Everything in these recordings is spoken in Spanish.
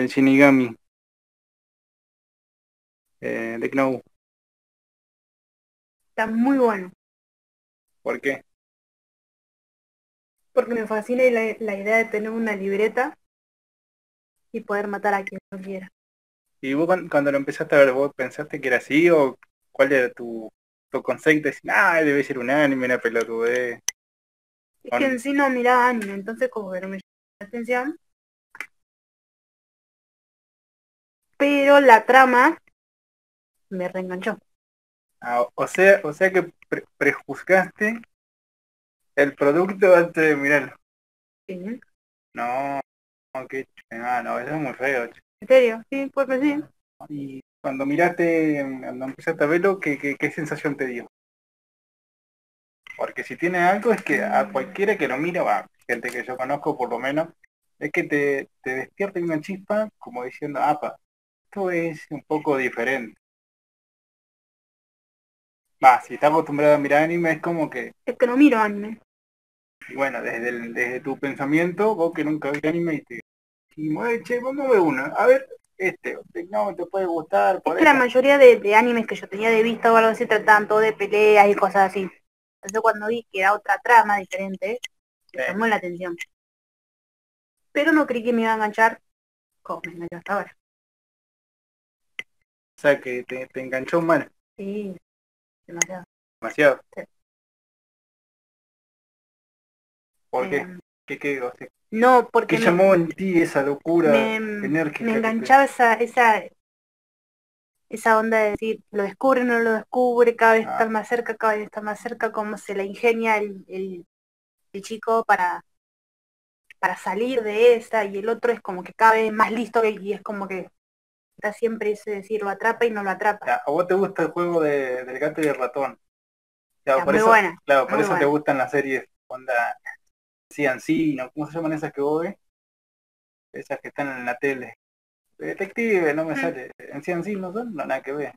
el del Shinigami. Eh, de Knou. Está muy bueno. ¿Por qué? Porque me fascina la, la idea de tener una libreta y poder matar a quien yo quiera. ¿Y vos cuan- cuando lo empezaste a ver, vos pensaste que era así o cuál era tu, tu concepto? Decís, ah, debe ser un anime, una pelotudez. Es que en sí no miraba anime, entonces como que no me llamó la atención. Pero la trama me reenganchó. Ah, o sea, o sea que pre- prejuzgaste el producto antes de mirarlo. Sí. No, qué ah, no, eso es muy feo. ¿En serio? Sí, pues que sí. Y cuando miraste, cuando empezaste a verlo, ¿qué, qué, qué sensación te dio? Porque si tiene algo es que a cualquiera que lo mira, va, gente que yo conozco por lo menos, es que te, te despierta una chispa como diciendo, apa, esto es un poco diferente. Va, si estás acostumbrado a mirar anime es como que, Es que no miro anime. y bueno, desde, el- desde tu pensamiento, vos que nunca viste anime y te dijimos, "Eh, che, vamos a ver uno, a ver, este, no, te puede gustar, Es que la esto". mayoría de, de animes que yo tenía de vista o algo así trataban todo de peleas y cosas así. Entonces cuando vi que era otra trama diferente, me Sí. llamó la atención. Pero no creí que me iba a enganchar como me enganchó hasta ahora. O sea, que te, te enganchó mal, Sí, demasiado. demasiado. Sí. ¿Por qué? Eh, ¿Qué, qué, o sea, no, porque ¿qué me- llamó en ti esa locura me, enérgica? me te- enganchaba esa, esa, esa onda de decir, lo descubre, no lo descubre, cada vez Ah. está más cerca, cada vez está más cerca, cómo se la ingenia el, el, el chico para, para salir de esa, y el otro es como que cada vez más listo y es como que está siempre ese decir, lo atrapa y no lo atrapa. Ya, ¿A vos te gusta el juego de, del gato y el ratón? Claro, por muy eso, buena, claro, por muy eso te gustan las series onda CNC, ¿no? ¿Cómo se llaman esas que vos ves? Esas que están en la tele. Detective, no me Mm. sale. En CNC no son, no, nada que ver.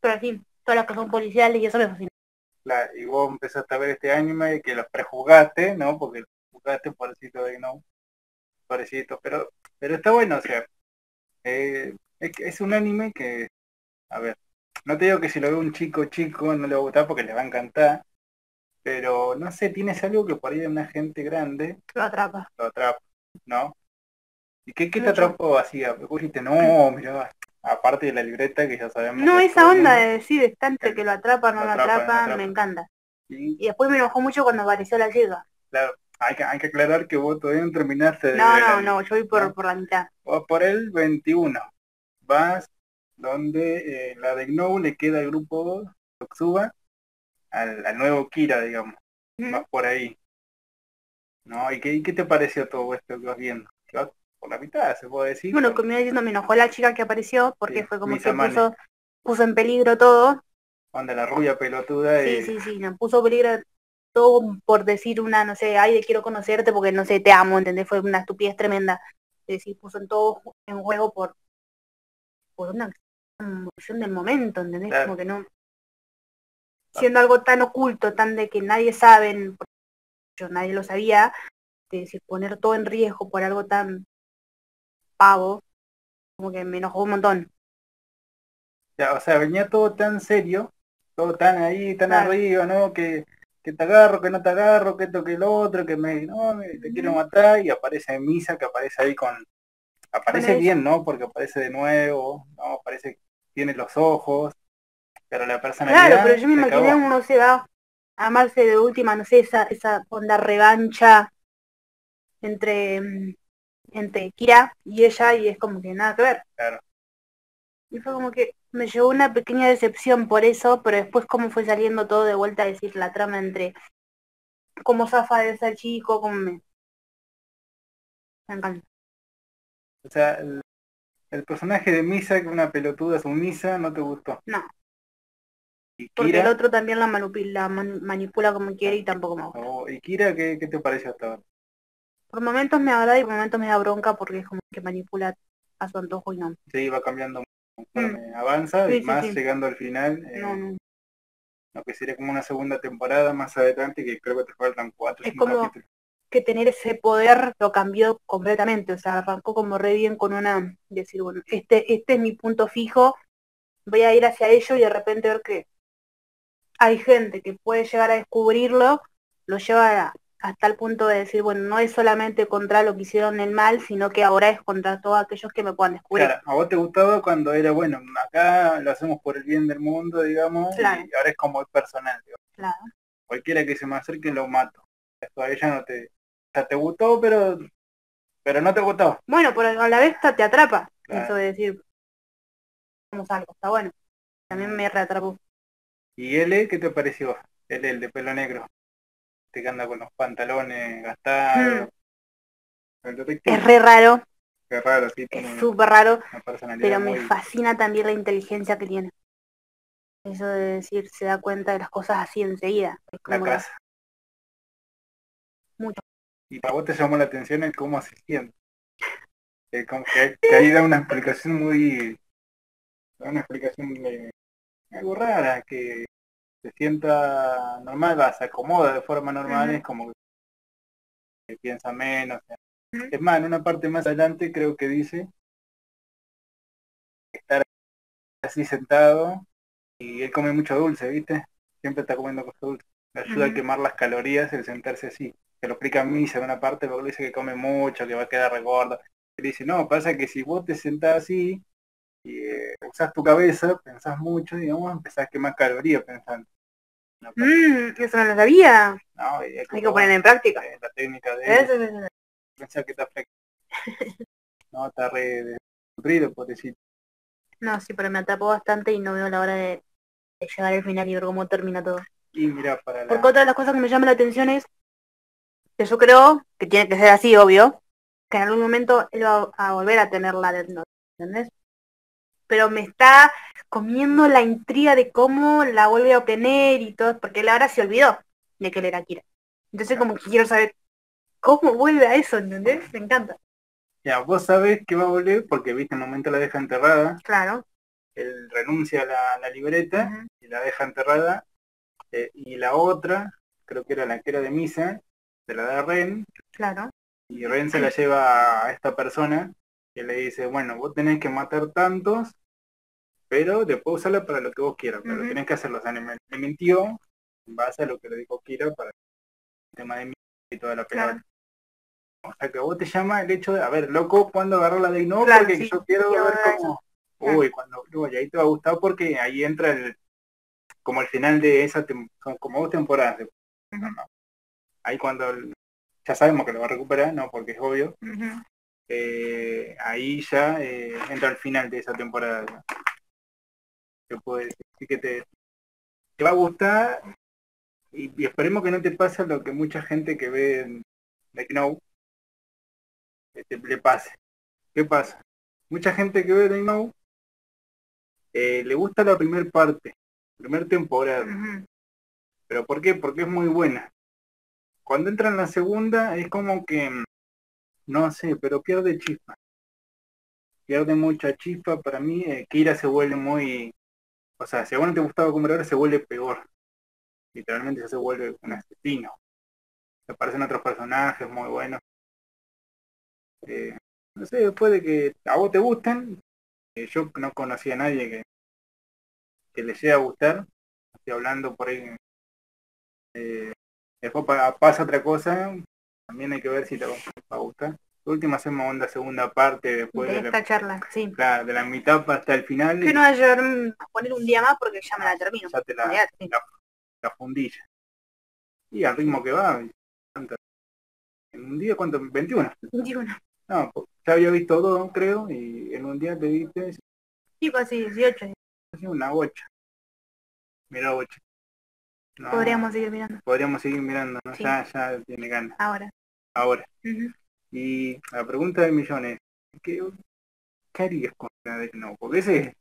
Pero así, todas las que son policiales y eso me fascina. Claro, y vos empezaste a ver este anime que los prejuzgaste, ¿no? Porque lo juzgaste, pobrecito de no. Pobrecito, pero, pero está bueno, o sea, eh, es, un anime que, a ver, no te digo que si lo ve un chico chico no le va a gustar porque le va a encantar, pero no sé, tienes algo que por ahí a una gente grande Lo atrapa. lo atrapa, ¿no? ¿Y qué, qué te atrapó así? Dijiste, no, mira, aparte de la libreta que ya sabemos. No, esa onda de decir, está entre que lo atrapa, no Lo lo atrapa, atrapa, no lo atrapa. me encanta. Y, Y después me enojó mucho cuando apareció la chica. claro, hay que, hay que aclarar que vos todavía no terminaste de No, ver no, el- no, yo voy por, ¿no? por la mitad. Vas por el 21. Vas donde eh, la de Gnou le queda el grupo Totsuba al, al nuevo Kira, digamos. Vas por ahí. ¿No? ¿Y qué, y qué te pareció todo esto que vas viendo? Vas por la mitad, se puede decir. Bueno, como diciendo, me enojó la chica que apareció porque Sí, fue como que puso, puso en peligro todo. Onda la rubia pelotuda Sí, y sí, sí, me puso peligro por decir una, no sé, ay, quiero conocerte porque no sé, te amo, ¿entendés? Fue una estupidez tremenda. Es decir, puso en todo en juego por, por una emoción del momento, ¿entendés? Claro. Como que no. Siendo algo tan oculto, tan de que nadie sabe, yo nadie lo sabía, de decir, poner todo en riesgo por algo tan pavo, como que me enojó un montón. Ya, o sea, venía todo tan serio, todo tan ahí, tan Claro. arriba, ¿no? Que, que te agarro, que no te agarro, que esto, que lo otro, que me, no, me- te quiero matar, y aparece Misa, que aparece ahí con, aparece bien, ¿no? Porque aparece de nuevo, ¿no? Aparece, tiene los ojos, pero la personalidad Claro, pero yo me imaginé uno se va a amarse de última, no sé, esa, esa onda revancha entre, mm, entre Kira y ella y es como que nada que ver. Claro. Y fue como que me llevó una pequeña decepción por eso, pero después cómo fue saliendo todo de vuelta a decir la trama entre cómo zafa de ese chico, cómo me... Me encanta. O sea, el, el personaje de Misa, que es una pelotuda sumisa, no te gustó. No. Y Porque Kira, el otro también la, manupi- la man- manipula como quiere y tampoco me gusta. oh, y Kira, ¿qué, qué te pareció hasta ahora? Por momentos me agrada y por momentos me da bronca porque es como que manipula a su antojo y no. Sí, va cambiando conforme avanza Mm. Sí, y sí, más sí. llegando al final. eh, No, no. lo que sería como una segunda temporada más adelante, que creo que te faltan cuatro Es como- capítulos. que tener ese poder lo cambió completamente. O sea, arrancó como re bien con una, decir, bueno, este, este es mi punto fijo, voy a ir hacia ello y de repente ver que hay gente que puede llegar a descubrirlo, lo lleva hasta el punto de decir, bueno, no es solamente contra lo que hicieron el mal, sino que ahora es contra todos aquellos que me puedan descubrir. Claro, a vos te gustaba cuando era, bueno, acá lo hacemos por el bien del mundo, digamos, Claro. y ahora es como el personal, digamos. Claro. cualquiera que se me acerque lo mato. Esto a ella no te, o sea, te gustó, pero, pero no te gustó. Bueno, pero a la vez te atrapa. Claro. Eso de decir, vamos algo, está bueno. También me reatrapó. ¿Y L qué te pareció? L, el de pelo negro. Este que anda con los pantalones gastados. El detective. Es re raro, Qué raro, sí, es súper raro, pero me muy... fascina también la inteligencia que tiene. Eso de decir, se da cuenta de las cosas así enseguida. Es la como que- casa. Mucho. Y para vos te llamó la atención el cómo se siente. Eh, como que, que ahí da una explicación muy... da una explicación de, algo rara, que se sienta normal, va, se acomoda de forma normal, es como que piensa menos. Ujú. Es más, en una parte más adelante creo que dice estar así sentado y él come mucho dulce, ¿viste? Siempre está comiendo cosas dulces. Le ayuda a quemar las calorías el sentarse así. Se lo explica a mí en una parte porque dice que come mucho, que va a quedar regordo. Él dice, no, pasa que si vos te sentás así y eh, usás tu cabeza, pensás mucho, digamos, empezás a quemar calorías pensando. Una Mmm, eso no lo sabía. ¿no? Hay que poner en práctica. eh, la técnica de Eso, eso, eso. pensar que está flex. no, está re desnutrido, por decir. No, sí, pero me atrapó bastante y no veo la hora de, de llegar al final y ver cómo termina todo. Y mira, para la... Porque otra de las cosas que me llama la atención es que yo creo que tiene que ser así, obvio, que en algún momento él va a volver a tener la Death ¿entendés? Pero me está comiendo la intriga de cómo la vuelve a obtener y todo, porque él ahora se olvidó de que él era Kira. Entonces como que quiero saber cómo vuelve a eso, ¿entendés? Me encanta. Ya, vos sabés que va a volver porque, viste, en un momento la deja enterrada, Claro. él renuncia a la, la libreta y la deja enterrada, eh, y la otra, creo que era la que era de misa, se la da a Ren, Claro. y Ren se la lleva a esta persona, que le dice, bueno, vos tenés que matar tantos, pero después usarla para lo que vos quieras, pero Ujú. tenés que hacerlo. O sea, le mintió en base a lo que le dijo Kira para el tema de mí y toda la Claro. pelota. O sea, que vos te llama el hecho de, a ver, loco, cuando agarró la de no, Claro, porque sí, yo quiero ver cómo... Claro. Uy, cuando uy, ahí te va a gustar porque ahí entra el como el final de esa tem- como dos temporadas. de- Ujú. no. Ahí cuando el- ya sabemos que lo va a recuperar, no, porque es obvio. Eh, ahí ya eh, entra el final de esa temporada. Te puedo decir que te, te va a gustar y, y esperemos que no te pase lo que mucha gente que ve en The Know eh, te- le pase. ¿Qué pasa? Mucha gente que ve The Know eh, le gusta la primera parte, primer temporada. ¿Pero por qué? Porque es muy buena. Cuando entra en la segunda es como que, no sé, pero pierde chispa. Pierde mucha chispa. Para mí, eh, Kira se vuelve muy... O sea, si a vos no te gustaba como era ahora, se vuelve peor. Literalmente ya se vuelve un asesino. Se aparecen otros personajes muy buenos. Eh, no sé, después de que a vos te gusten, eh, yo no conocía a nadie que, que le llegue a gustar. Estoy hablando por ahí eh, después pa- pasa otra cosa, también hay que ver si te va va a gustar. La última hacemos onda segunda parte después de de la, esta charla, sí. claro, de la mitad hasta el final Que no va a llevar mm, a poner un día más porque ya me la termino. ya te la, sí. la, la fundilla. Y al ritmo que va, en un día, ¿cuánto? 21. 21. No, pues, ya había visto dos, creo, y en un día te viste Sí, casi 18. sí, una 8. Mira 8. No, Podríamos seguir mirando. podríamos seguir mirando, ¿no? Sí. Ya, ya tiene ganas. Ahora. Ahora. Ujú. Y la pregunta del millón es, ¿qué, qué harías con la Death Note? Porque ese,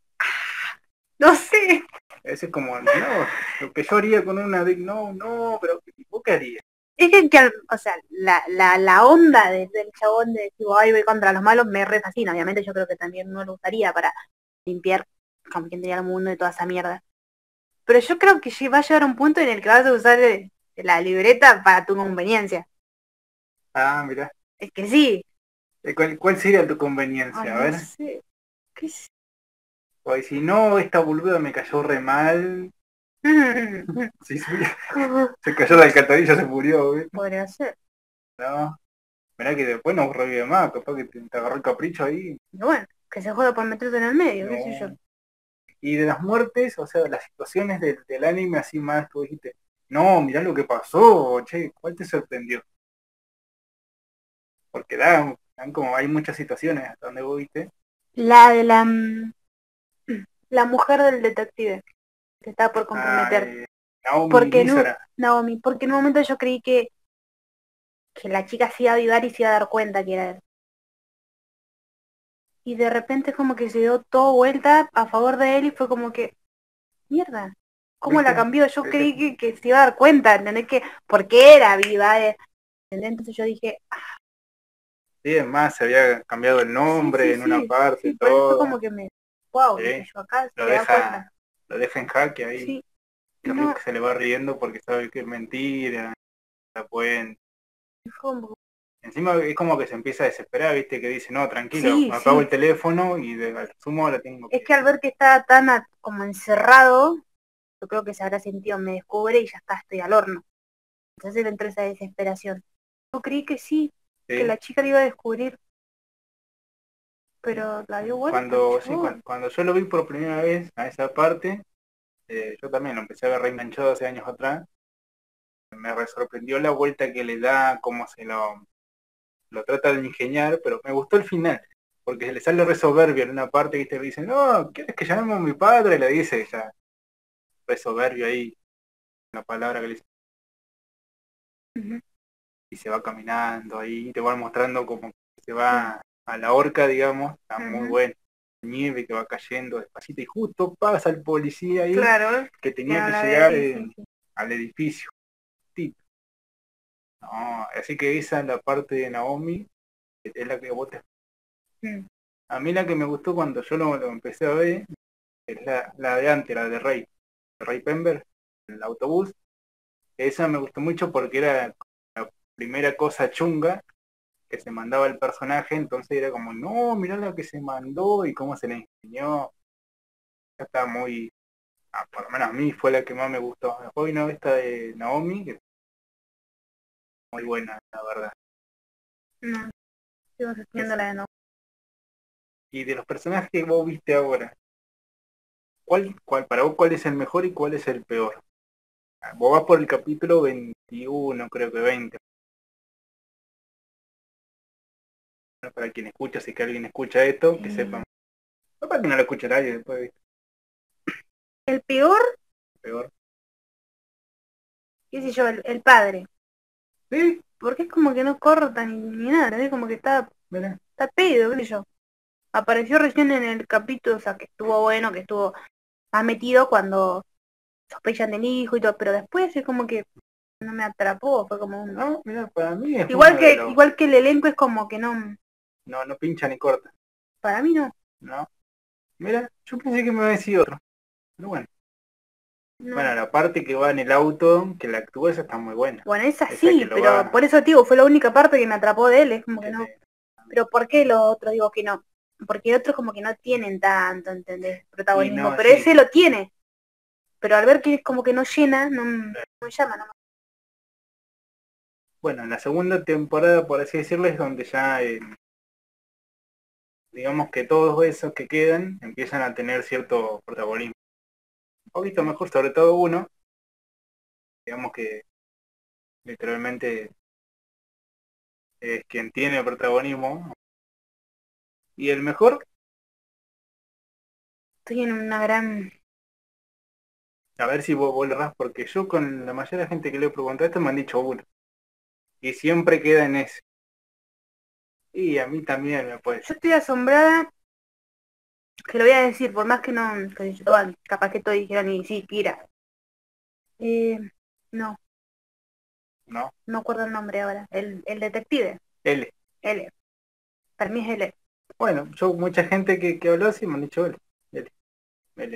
No sé. ese es como, no, lo que yo haría con una Death Note, no, pero ¿vos qué harías? Es que, que o sea, la, la, la onda de- del chabón de decir, ay, voy contra los malos me re fascina. Obviamente yo creo que también no lo usaría para limpiar como quien tenía el mundo de toda esa mierda. Pero yo creo que va a llegar un punto en el que vas a usar eh, la libreta para tu conveniencia. Ah, mira. Es que sí. Eh, ¿Cuál, cuál sería tu conveniencia? Ay, a no ver. sé. ¿Qué sé? Pues si no, esta boluda me cayó re mal. Sí, sí, se cayó de alcantarilla, se murió, ¿viste? Podría ser. No. Mirá que después no revive más, capaz que te, te agarró el capricho ahí. Pero bueno, que se joda por meterte en el medio, qué sé yo. No. Y de las muertes, o sea, las situaciones del, del anime así más, tú dijiste, no, mirá lo que pasó, che, ¿cuál te sorprendió? Porque dan, dan como hay muchas situaciones hasta donde vos viste. La de la mm, la mujer del detective que estaba por comprometer. Ah, eh, Naomi Porque no-. Naomi, porque en un momento yo creí que que la chica se iba a avivar y se iba a dar cuenta que era él. Y de repente como que se dio todo vuelta a favor de él y fue como que, mierda, ¿cómo la cambió? Yo creí que, que se iba a dar cuenta, ¿entendés? Que porque era viva, eh. Entonces yo dije, ah, Sí, es más, se había cambiado el nombre sí, en una sí, parte, eso todo. fue como que me, wow, acá Lo deja-. Lo deja en jaque ahí. Que no. Se le va riendo porque sabe que es mentira. La pueden... Encima es como que se empieza a desesperar, viste, que dice, no, tranquilo, me apago el teléfono y de, al sumo la tengo Es que al ver que estaba tan a- como encerrado, yo creo que se habrá sentido, me descubre y ya está, estoy al horno. Entonces le entró esa desesperación. Yo creí que sí, Sí. que la chica le iba a descubrir. Pero la dio vuelta. cuando, sí, cuando, cuando yo lo vi por primera vez a esa parte, eh, yo también lo empecé a ver reenganchado hace años atrás, me re sorprendió la vuelta que le da, cómo se lo, lo trata de ingeniar, pero me gustó el final, porque se le sale re soberbio en una parte que te dice, no, ¿quieres que llamemos a mi padre? Le dice ella, re soberbio ahí, la palabra que le dice. Y se va caminando ahí, te van mostrando como que se va a la horca, digamos, está muy Ujú. bueno. Nieve que va cayendo despacito y justo pasa el policía ahí Claro, que tenía que llegar eh, al edificio. No, así que esa es la parte de Naomi, es la que vos te... Mm. A mí la que me gustó cuando yo lo, lo empecé a ver es la, la de antes, la de Rey, Rey Pember, el autobús. Esa me gustó mucho porque era primera cosa chunga que se mandaba el personaje, entonces era como, no, mirá la que se mandó y cómo se le enseñó. Está muy, ah, por lo menos a mí fue la que más me gustó. Después vino esta de Naomi, que muy buena, la verdad. No, sigo sosteniendo la de no. Y de los personajes que vos viste ahora, ¿cuál, cuál, para vos cuál es el mejor y cuál es el peor? Ah, Vos vas por el capítulo 21, creo que 20. Para quien escucha, si es que alguien escucha esto, que Mm. sepan. Capaz que no lo escucha nadie después, ¿viste? El peor, peor. qué sé yo, el, el padre. Sí, Porque es como que no corta ni, ni nada, es como que está, mira. está pedo, qué sé yo. Apareció recién en el capítulo, o sea, que estuvo bueno, que estuvo más metido cuando sospechan del hijo y todo, pero después es como que no me atrapó, fue como un... No, mira, para mí es Igual que, los- igual que el elenco es como que no, No, no pincha ni corta, para mí no. ¿no? Mira, yo pensé que me iba a decir otro. Pero bueno. no. Bueno, la parte que va en el auto, que la actúa, esa está muy buena. Bueno, esa esa sí, lo pero va- por eso, tío, fue la única parte que me atrapó de él, es como que no. Pero ¿por qué los otros digo que no? Porque otros como que no tienen tanto, ¿entendés? Protagonismo, no, pero sí. ese lo tiene. Pero al ver que es como que no llena, no, no me llama, no. Bueno, en la segunda temporada, por así decirlo, es donde ya, eh, digamos que todos esos que quedan empiezan a tener cierto protagonismo. Un poquito mejor, sobre todo uno, digamos que literalmente es quien tiene protagonismo. Y el mejor, Estoy en una gran... a ver si vos, vos le errás, porque yo con la mayoría de la gente que le he preguntado esto me han dicho uno. Y siempre queda en ese. Y a mí también me puede Yo estoy asombrada, que lo voy a decir, por más que no, que yo, bueno, capaz que todos dijeran, y sí, Kira. Eh, no, ¿no? no acuerdo el nombre ahora. El, el detective, L. L. Para mí es L. Bueno, yo mucha gente que, que habló así me han dicho él. él, él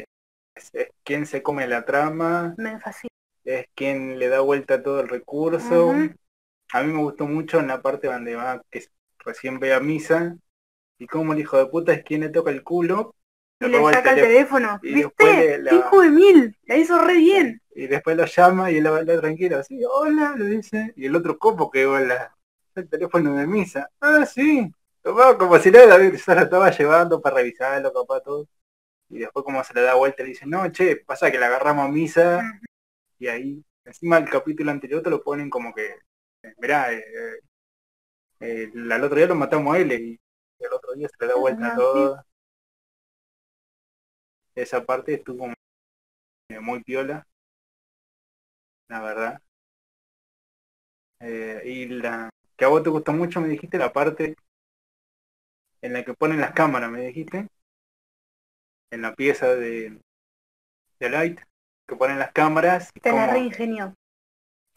es, es quien se come la trama, Me fascina. es quien le da vuelta a todo el recurso, a mí me gustó mucho en la parte donde va, que recién ve a misa, y como el hijo de puta es quien le toca el culo. Y le saca el teléfono. ¿Viste? la- Hijo de mil. La hizo re bien. Y después lo llama y él va habla tranquilo, así, hola, le dice. Y el otro copo que hola, el teléfono de misa. Ah, sí. Tomaba como si nada, se lo estaba llevando para revisarlo, capaz todo. Y después como se le da vuelta le dice, no, che, pasa que le agarramos a misa. Y ahí, encima el capítulo anterior te lo ponen como que, eh, mirá, eh, eh, eh, al otro día lo matamos a él y el otro día se le da vuelta a Ah, todo. Esa parte estuvo eh, muy piola, la verdad. Eh, y la que a vos te gustó mucho, me dijiste, la parte en la que ponen las cámaras, me dijiste, en la pieza de, de Light, que ponen las cámaras. Se la cómo- reingenió.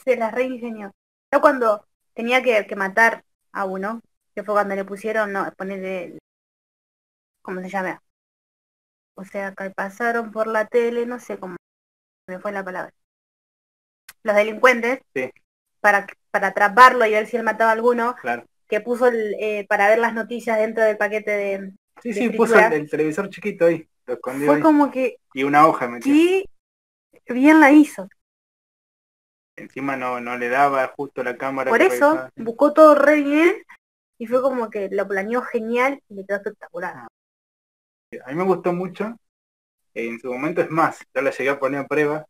Se la reingenió. Yo cuando tenía que, que matar a uno, que fue cuando le pusieron, no, ponerle, ¿cómo se llama? O sea, que pasaron por la tele, no sé cómo me fue la palabra. Los delincuentes, Sí. para, para atraparlo y ver si él mataba a alguno, Claro. que puso el, eh, para ver las noticias dentro del paquete de... Sí, de sí, puso el, el televisor chiquito ahí, lo escondió Fue ahí, como que, y una hoja metió. qué bien la hizo. Encima no, no le daba justo la cámara. Por eso buscó todo re bien y fue como que lo planeó genial y le quedó espectacular. A mí me gustó mucho. En su momento es más, yo la llegué a poner a prueba.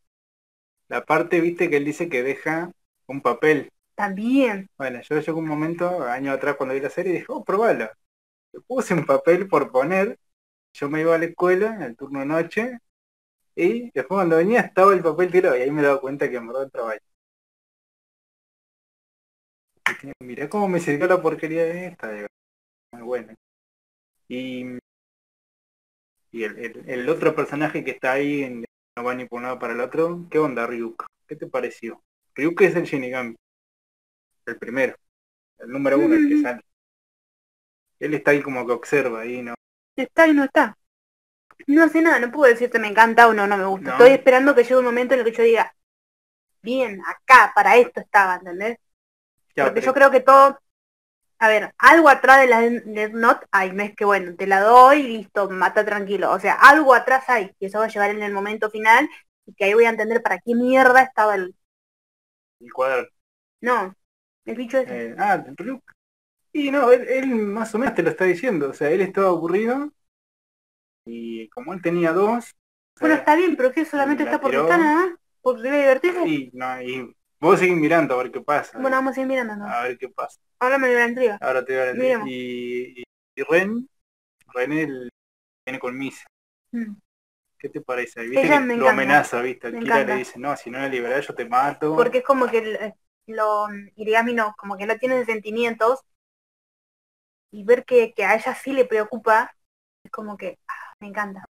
La parte, viste, que él dice que deja un papel. También, Bueno, yo llegó un momento, años atrás cuando vi la serie, dije, oh, probalo. Le puse un papel por poner. Yo me iba a la escuela, en el turno de noche, y después cuando venía estaba el papel tirado, y ahí me daba cuenta que en verdad entraba Dije, Mirá cómo me sirvió la porquería de esta, digo. Muy buena. Y, y el, el- el otro personaje que está ahí, en- no va ni por un lado para el otro, ¿qué onda, Ryuk? ¿Qué te pareció? Ryuk es el Shinigami, el primero, el número uno, el que Mm. sale. Él está ahí como que observa ahí, ¿no? está y no está. No sé nada, no puedo decirte me encanta o no, no me gusta. No. Estoy esperando que llegue un momento en el que yo diga, bien, acá, para esto estaba, ¿entendés? Porque yo creo que todo, a ver, algo atrás de la Death Note hay, no es que bueno, te la doy y listo, mata tranquilo. O sea, algo atrás hay, y eso va a llegar en el momento final, y que ahí voy a entender para qué mierda estaba el... el cuadro. No, el bicho ese. Eh, ah. Y no, él, él más o menos te lo está diciendo. O sea, él estaba aburrido. Y como él tenía dos. bueno, está bien, pero que solamente la está está nada más, porque debe divertirse. y, no, y vos seguís mirando a ver qué pasa. Bueno, vamos a ir mirando, ¿no? A ver qué pasa. Háblame de la intriga. Ahora te voy a decir. Miremos. Y, y, y Ren, Ren él viene con Misa. Mm. ¿Qué te parece? ¿Viste Ella que me lo encanta. amenaza, viste? Me Kira le encanta. dice, no, si no la liberás yo te mato. Porque es como que el- lo Irigami no, como que no tiene sentimientos y ver que, que a ella sí le preocupa es como que ah, me encanta.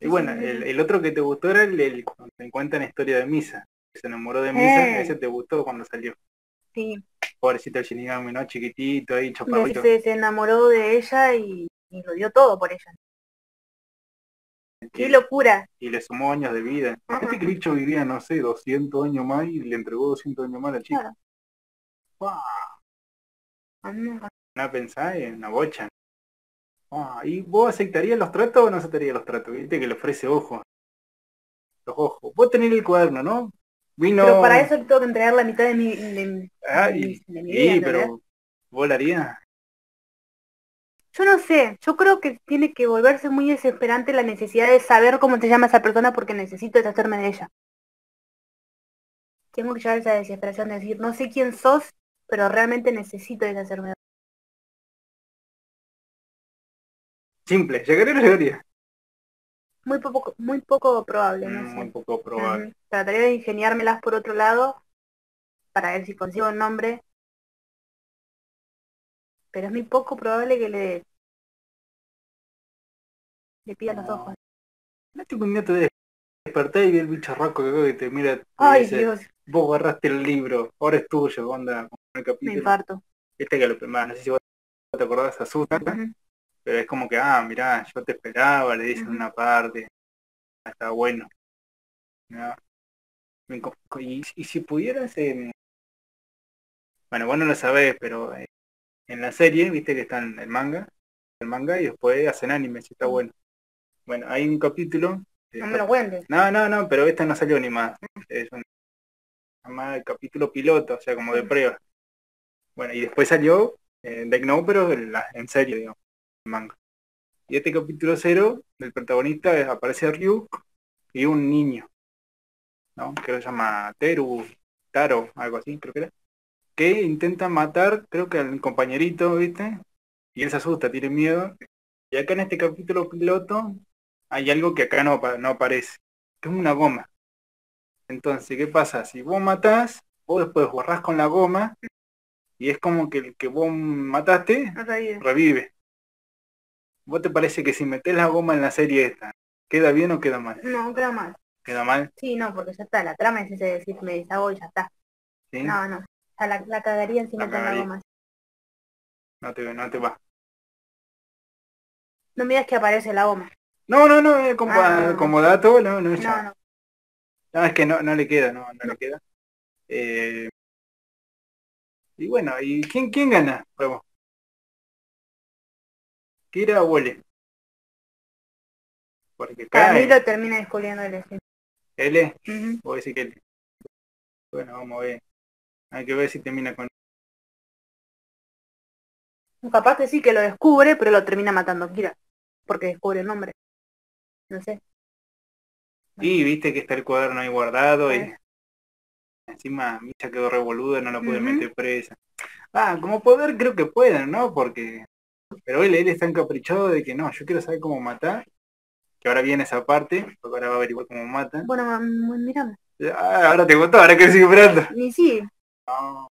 Y bueno, el, el otro que te gustó era el, el cuando te cuentan historia de Misa. Se enamoró de Misa, Eh. ese te gustó cuando salió. Sí, Pobrecito el Shinigami, ¿no? Chiquitito ahí, chaparrito. se, se enamoró de ella y, y lo dio todo por ella. Qué Y, locura. y le sumó años de vida. Este que bicho vivía, no sé, 200 años más y le entregó 200 años más a la chica. Claro. ¡Guau! A mí me encanta. Una pensada en una bocha. Ah, ¿Y vos aceptarías los tratos o no aceptarías los tratos? Viste que le ofrece ojos. Los ojos. Vos tenés el cuaderno, ¿no? Vino... Pero para eso tengo que entregar la mitad de mi, de, Ah, de y- mi- de mi Sí, vida, ¿entendés? pero harías. Yo no sé, yo creo que tiene que volverse muy desesperante la necesidad de saber cómo se llama esa persona porque necesito deshacerme de ella. Tengo que llegar a esa desesperación de decir, no sé quién sos, pero realmente necesito deshacerme de Simple, ¿llegaría o no llegaría? Muy poco, muy poco probable, no sé. Muy poco probable. Trataré de ingeniármelas por otro lado para ver si consigo el nombre. Pero es muy poco probable que le le pida los ojos. No te un día te despertás y ve el bicho raco que te mira Ay, dice, Dios, vos agarraste el libro, ahora es tuyo, onda, como el me capítulo. infarto. Viste que lo primero, no sé si vos te acordás, asusta, Ujú. Pero es como que, ah, mirá, yo te esperaba, le dicen una parte, ah, está bueno. ¿no? Y, y si pudieras, eh, Bueno, vos no lo sabés, pero eh, en la serie, viste que está en el manga, el manga y después hacen anime, si está bueno. Bueno, hay un capítulo. No me lo cuentes. No, no, no, pero esta no salió ni más. Es un el capítulo piloto, o sea, como de prueba. Bueno, y después salió eh, Death Note, pero en, la- en serio, digamos, manga. Y este capítulo cero, el protagonista es- aparece Ryuk y un niño, ¿no? Que se llama Teru, Taro, algo así, creo que era. Que intenta matar, creo que al compañerito, ¿viste? Y él se asusta, tiene miedo. Y acá en este capítulo piloto hay algo que acá no, no aparece, que es una goma. Entonces, ¿qué pasa? Si vos matás, vos después borrás con la goma y es como que el que vos mataste revive. ¿Vos te parece que si metés la goma en la serie esta, queda bien o queda mal? No, queda mal. Queda mal, Sí, no, porque ya está. La trama es ese de decir, me deshago y ya está. ¿sí? No, no. Ya la, la cagaría encima La de la goma. No te, no te va. No me digas que aparece la goma. No, no, no, eh, como, Ah. como dato, no, no, ya. No, no. No, es que no, no le queda, no, no, le queda. Eh, y bueno, ¿y quién, quién gana? Vamos. Kira o Wole. Porque cae. lo termina descubriendo el sí. L, Ujú. vos decís que L. Bueno, vamos a ver. Hay que ver si termina con... Capaz que sí que lo descubre, pero lo termina matando Kira. Porque descubre el nombre. No sé. Y viste que está el cuaderno ahí guardado y Sí. encima Misha quedó revoluda, no la puede Ujú. meter presa. Ah, como poder creo que pueden, ¿no? Porque... Pero él, él está encaprichado de que no, yo quiero saber cómo matar. Que ahora viene esa parte, porque ahora va a averiguar cómo matan. Bueno, mm, mira. Ah, ahora te gustó, ahora que sigue esperando. Ni sí. No.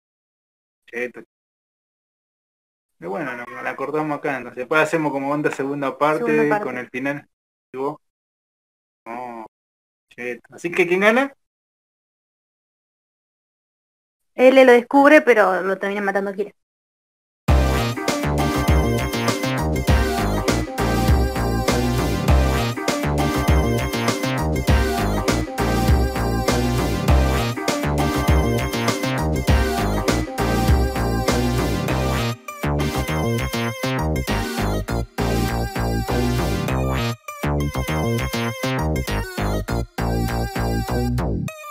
Cheto. Pero bueno, no, la cortamos acá, entonces después hacemos como onda segunda parte, Segunda parte. con el final. ¿Y vos? No. Cheto. Así que ¿quién gana? Él lo descubre, pero lo termina matando Kira. Thank you.